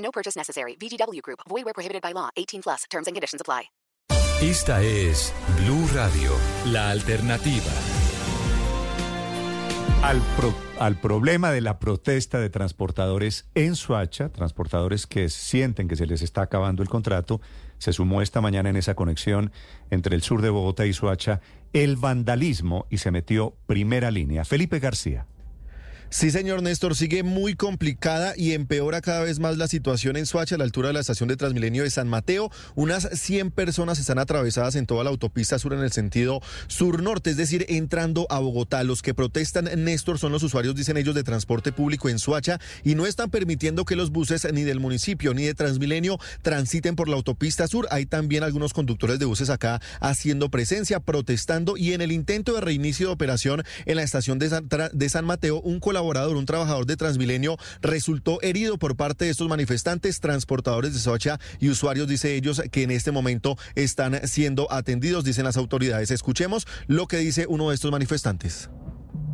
No purchase necessary. VGW Group. Void where prohibited by law. 18 plus. Terms and conditions apply. Esta es Blue Radio, la alternativa. Al, pro- al problema de la protesta de transportadores en Suacha, transportadores que sienten que se les está acabando el contrato, se sumó esta mañana en esa conexión entre el sur de Bogotá y Suacha el vandalismo y se metió primera línea. Felipe García. Sí, señor Néstor, sigue muy complicada y empeora cada vez más la situación en Suacha, a la altura de la estación de Transmilenio de San Mateo. Unas 100 personas están atravesadas en toda la autopista sur en el sentido sur-norte, es decir, entrando a Bogotá. Los que protestan, Néstor, son los usuarios, dicen ellos, de transporte público en Suacha y no están permitiendo que los buses ni del municipio ni de Transmilenio transiten por la autopista sur. Hay también algunos conductores de buses acá haciendo presencia, protestando y en el intento de reinicio de operación en la estación de San, de San Mateo, un colaborador, un trabajador de Transmilenio, resultó herido por parte de estos manifestantes, transportadores de Soacha y usuarios, dice ellos, que en este momento están siendo atendidos, dicen las autoridades. Escuchemos lo que dice uno de estos manifestantes.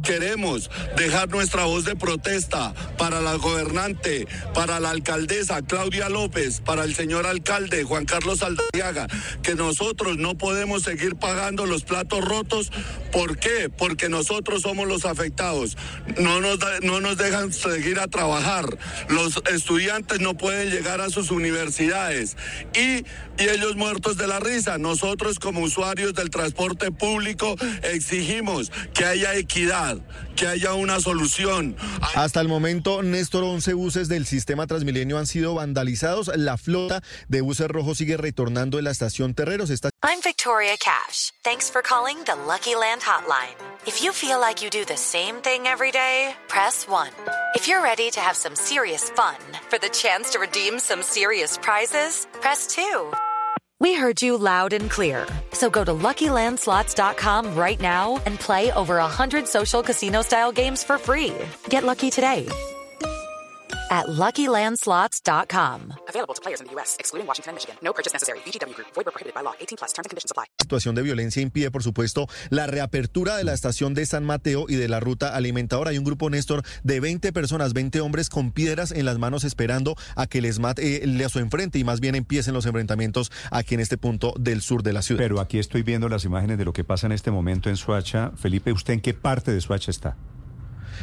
Queremos dejar nuestra voz de protesta para la gobernante, para la alcaldesa Claudia López, para el señor alcalde Juan Carlos Aldariaga, que nosotros no podemos seguir pagando los platos rotos. ¿Por qué? Porque nosotros somos los afectados. No nos, no nos dejan seguir a trabajar. Los estudiantes no pueden llegar a sus universidades. Y, y ellos muertos de la risa. Nosotros como usuarios del transporte público exigimos que haya equidad, que haya una solución. Hasta el momento, Néstor, 11 buses del sistema Transmilenio han sido vandalizados. La flota de buses rojos sigue retornando en la estación Terreros. Está I'm Victoria Cash. Thanks for calling the Lucky Land Hotline. If you feel like you do the same thing every day, press 1. If you're ready to have some serious fun for the chance to redeem some serious prizes, press 2. We heard you loud and clear. So go to LuckyLandSlots.com right now and play over 100 social casino style games for free. Get lucky today at LuckyLandSlots.com. Available to players in the U.S., excluding Washington and Michigan. No purchase necessary. VGW Group. Void prohibited by law. 18 plus. Terms and conditions apply. situación de violencia impide, por supuesto, la reapertura de la estación de San Mateo y de la ruta alimentadora. Hay un grupo, Néstor, de 20 personas, 20 hombres con piedras en las manos esperando a que les mate, eh, le su enfrente y más bien empiecen los enfrentamientos aquí en este punto del sur de la ciudad. Pero aquí estoy viendo las imágenes de lo que pasa en este momento en Suacha. Felipe, ¿usted en qué parte de Suacha está?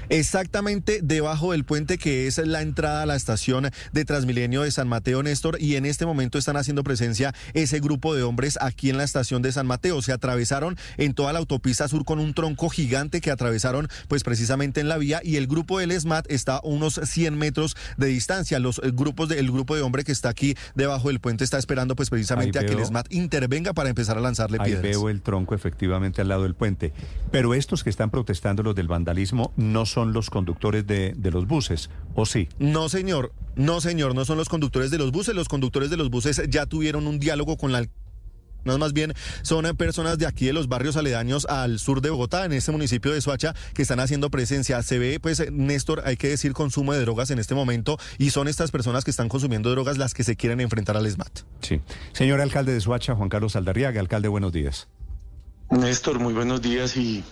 Exactamente debajo del puente que es la entrada a la estación de Transmilenio de San Mateo Néstor y en este momento están haciendo presencia ese grupo de hombres aquí en la estación de San Mateo. Se atravesaron en toda la autopista sur con un tronco gigante que atravesaron pues precisamente en la vía y el grupo del SMAT está a unos 100 metros de distancia. Los eh, grupos de, el grupo de hombre que está aquí debajo del puente está esperando pues precisamente Ahí a que el SMAT intervenga para empezar a lanzarle Ahí piedras. veo el tronco efectivamente al lado del puente. Pero estos que están protestando los del vandalismo no son los conductores de, de los buses, ¿o sí? No, señor. No, señor. No son los conductores de los buses. Los conductores de los buses ya tuvieron un diálogo con la... No, más bien son personas de aquí de los barrios aledaños al sur de Bogotá, en este municipio de Soacha, que están haciendo presencia. Se ve, pues, eh, Néstor, hay que decir consumo de drogas en este momento y son estas personas que están consumiendo drogas las que se quieren enfrentar al ESMAT. Sí. Señor alcalde de Suacha, Juan Carlos Aldarriaga, alcalde, buenos días. Néstor, muy buenos días y,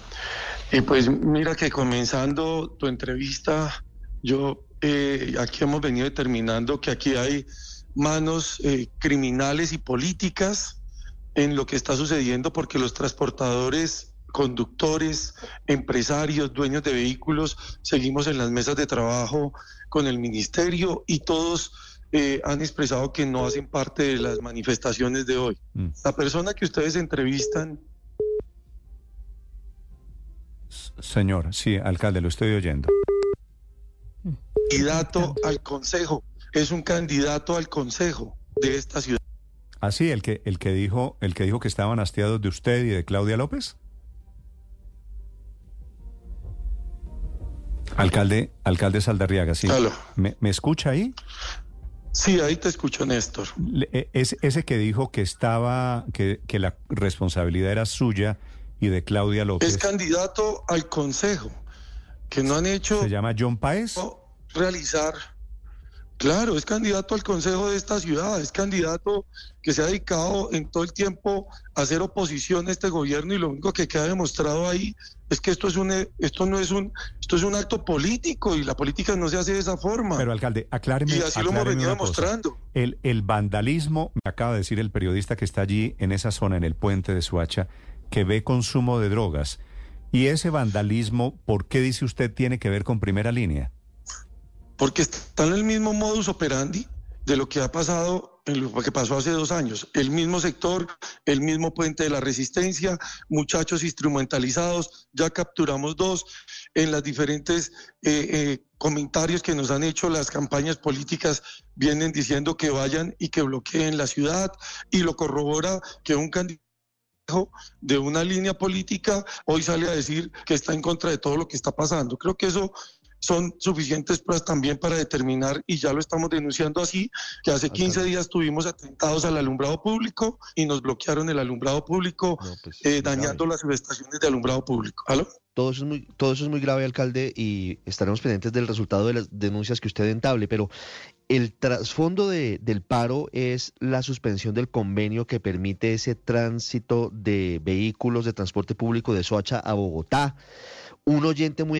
y pues mira que comenzando tu entrevista, yo eh, aquí hemos venido determinando que aquí hay manos eh, criminales y políticas en lo que está sucediendo porque los transportadores, conductores, empresarios, dueños de vehículos, seguimos en las mesas de trabajo con el ministerio y todos eh, han expresado que no hacen parte de las manifestaciones de hoy. Mm. La persona que ustedes entrevistan Señor, sí, alcalde, lo estoy oyendo. candidato al consejo, es un candidato al consejo de esta ciudad. Ah, sí, el que, el que dijo, el que dijo que estaban hastiados de usted y de Claudia López. Alcalde, alcalde Saldarriaga, sí. Aló. ¿Me, me escucha ahí? Sí, ahí te escucho, Néstor. Le- e- es- ese que dijo que estaba, que, que la responsabilidad era suya y de Claudia López, Es candidato al consejo, que no han hecho se llama John Paez. realizar. Claro, es candidato al consejo de esta ciudad, es candidato que se ha dedicado en todo el tiempo a hacer oposición a este gobierno y lo único que queda demostrado ahí es que esto es un esto no es un esto es un acto político y la política no se hace de esa forma. Pero alcalde, acláreme. y así lo hemos venido demostrando. El, el vandalismo, me acaba de decir el periodista que está allí en esa zona, en el puente de Suacha, que ve consumo de drogas. Y ese vandalismo, ¿por qué dice usted tiene que ver con primera línea? porque está en el mismo modus operandi de lo que ha pasado, lo que pasó hace dos años. El mismo sector, el mismo puente de la resistencia, muchachos instrumentalizados, ya capturamos dos en las diferentes eh, eh, comentarios que nos han hecho las campañas políticas, vienen diciendo que vayan y que bloqueen la ciudad y lo corrobora que un candidato de una línea política hoy sale a decir que está en contra de todo lo que está pasando. Creo que eso son suficientes pruebas también para determinar, y ya lo estamos denunciando así, que hace 15 días tuvimos atentados al alumbrado público y nos bloquearon el alumbrado público, eh, dañando las subestaciones de alumbrado público. ¿Aló? Todo eso, es muy, todo eso es muy grave, alcalde, y estaremos pendientes del resultado de las denuncias que usted entable, pero el trasfondo de- del paro es la suspensión del convenio que permite ese tránsito de vehículos de transporte público de Soacha a Bogotá. Un oyente muy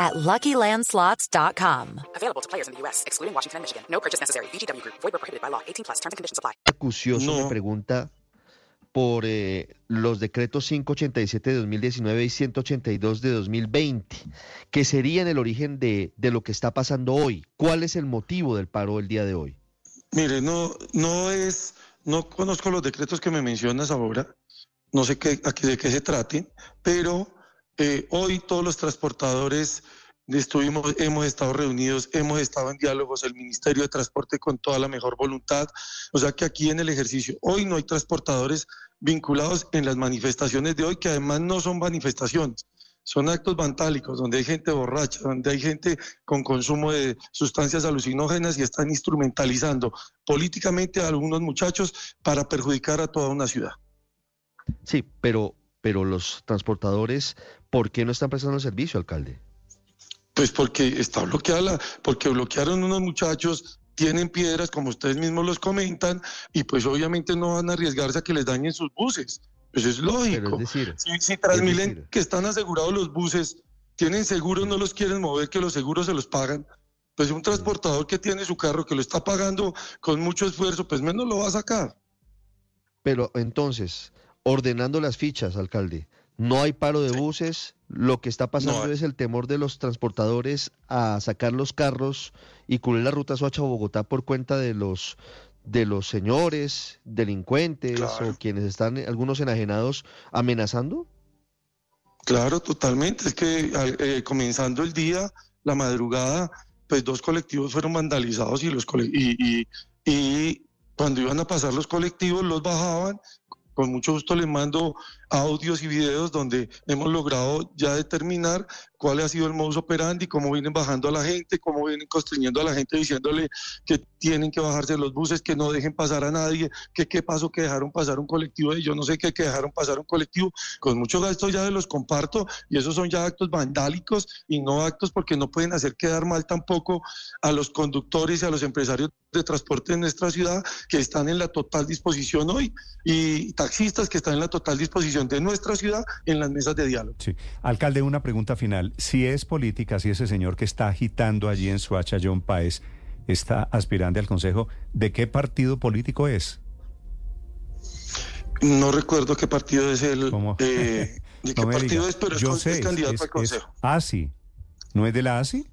at LuckyLandSlots.com. Available to players in the U.S., excluding Washington and Michigan. No purchase necessary. VGW Group. Void prohibited by law. 18 plus. Terms and conditions apply. acucioso No. me pregunta por eh, los decretos 587 de 2019 y 182 de 2020, que serían el origen de, de lo que está pasando hoy. ¿Cuál es el motivo del paro el día de hoy? Mire, no, no es, no conozco los decretos que me mencionas ahora, no sé qué, a qué, de qué se traten, pero eh, hoy todos los transportadores estuvimos, hemos estado reunidos, hemos estado en diálogos, el Ministerio de Transporte con toda la mejor voluntad, o sea que aquí en el ejercicio, hoy no hay transportadores vinculados en las manifestaciones de hoy, que además no son manifestaciones. Son actos vantálicos, donde hay gente borracha, donde hay gente con consumo de sustancias alucinógenas y están instrumentalizando políticamente a algunos muchachos para perjudicar a toda una ciudad. Sí, pero, pero los transportadores, ¿por qué no están prestando el servicio, alcalde? Pues porque está bloqueada, la- porque bloquearon unos muchachos, tienen piedras, como ustedes mismos los comentan, y pues obviamente no van a arriesgarse a que les dañen sus buses. Pues es lógico. es decir, Si, si Transmilen, decir- que están asegurados los buses, tienen seguros, no los quieren mover, que los seguros se los pagan. Pues un transportador que tiene su carro, que lo está pagando con mucho esfuerzo, pues menos lo va a sacar. pero entonces, ordenando las fichas, alcalde, no hay paro de buses, lo que está pasando es el temor de los transportadores a sacar los carros y cubrir la ruta Soacha-Bogotá por cuenta de los de los señores, delincuentes Claro. o quienes están, algunos enajenados, amenazando. Claro, totalmente. Es que eh, comenzando el día, la madrugada, pues dos colectivos fueron vandalizados y los cole- y, y- y cuando iban a pasar los colectivos los bajaban. Con mucho gusto les mando audios y videos donde hemos logrado ya determinar cuál ha sido el modus operandi, cómo vienen bajando a la gente, cómo vienen constreñando a la gente diciéndole que tienen que bajarse los buses, que no dejen pasar a nadie, que qué pasó que dejaron pasar un colectivo de yo no sé qué, que dejaron pasar un colectivo. Con mucho gasto ya de los comparto y esos son ya actos vandálicos y no actos porque no pueden hacer quedar mal tampoco a los conductores y a los empresarios de transporte en nuestra ciudad que están en la total disposición hoy y taxistas que están en la total disposición de nuestra ciudad en las mesas de diálogo. Sí. Alcalde, una pregunta final. Si es política, si ese señor que está agitando allí en Suacha, John Paez, está aspirante al Consejo, ¿de qué partido político es? No recuerdo qué partido es el... Eh, ¿De qué No partido diga. es? Pero es, Yo sé, es candidato es- al es consejo. ASI. ¿No es de la ASI?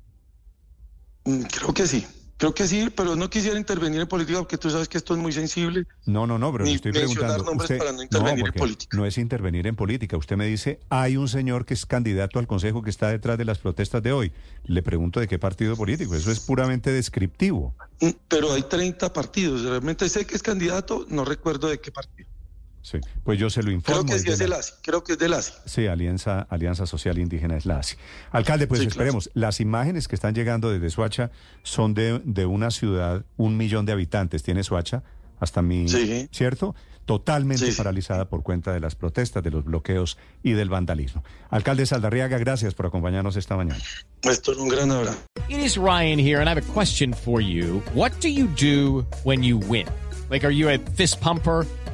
Mm, Creo que sí. Creo que sí, pero no quisiera intervenir en política porque tú sabes que esto es muy sensible. No, no, no, pero le estoy preguntando. nombres usted- para no intervenir en porque política. No es intervenir en política. Usted me dice, hay un señor que es candidato al Consejo que está detrás de las protestas de hoy. Le pregunto de qué partido político. Eso es puramente descriptivo. Mm, Pero hay 30 partidos. Realmente sé que es candidato, no recuerdo de qué partido. Sí, pues yo se lo informo. Creo que sí de es la- el ASI. Creo que es del ASI. Sí, Alianza, Alianza Social Indígena es la ASI. Alcalde, pues Sí, claro. esperemos. Las imágenes que están llegando desde Suacha son de, de una ciudad, un millón de habitantes tiene Suacha, hasta mi, Sí. ¿cierto? Totalmente Sí, sí. paralizada por cuenta de las protestas, de los bloqueos y del vandalismo. Alcalde Saldarriaga, gracias por acompañarnos esta mañana. Néstor, un gran abrazo. It is Ryan here, and I have a question for you. What do you do when you win? Like, are you a fist pumper?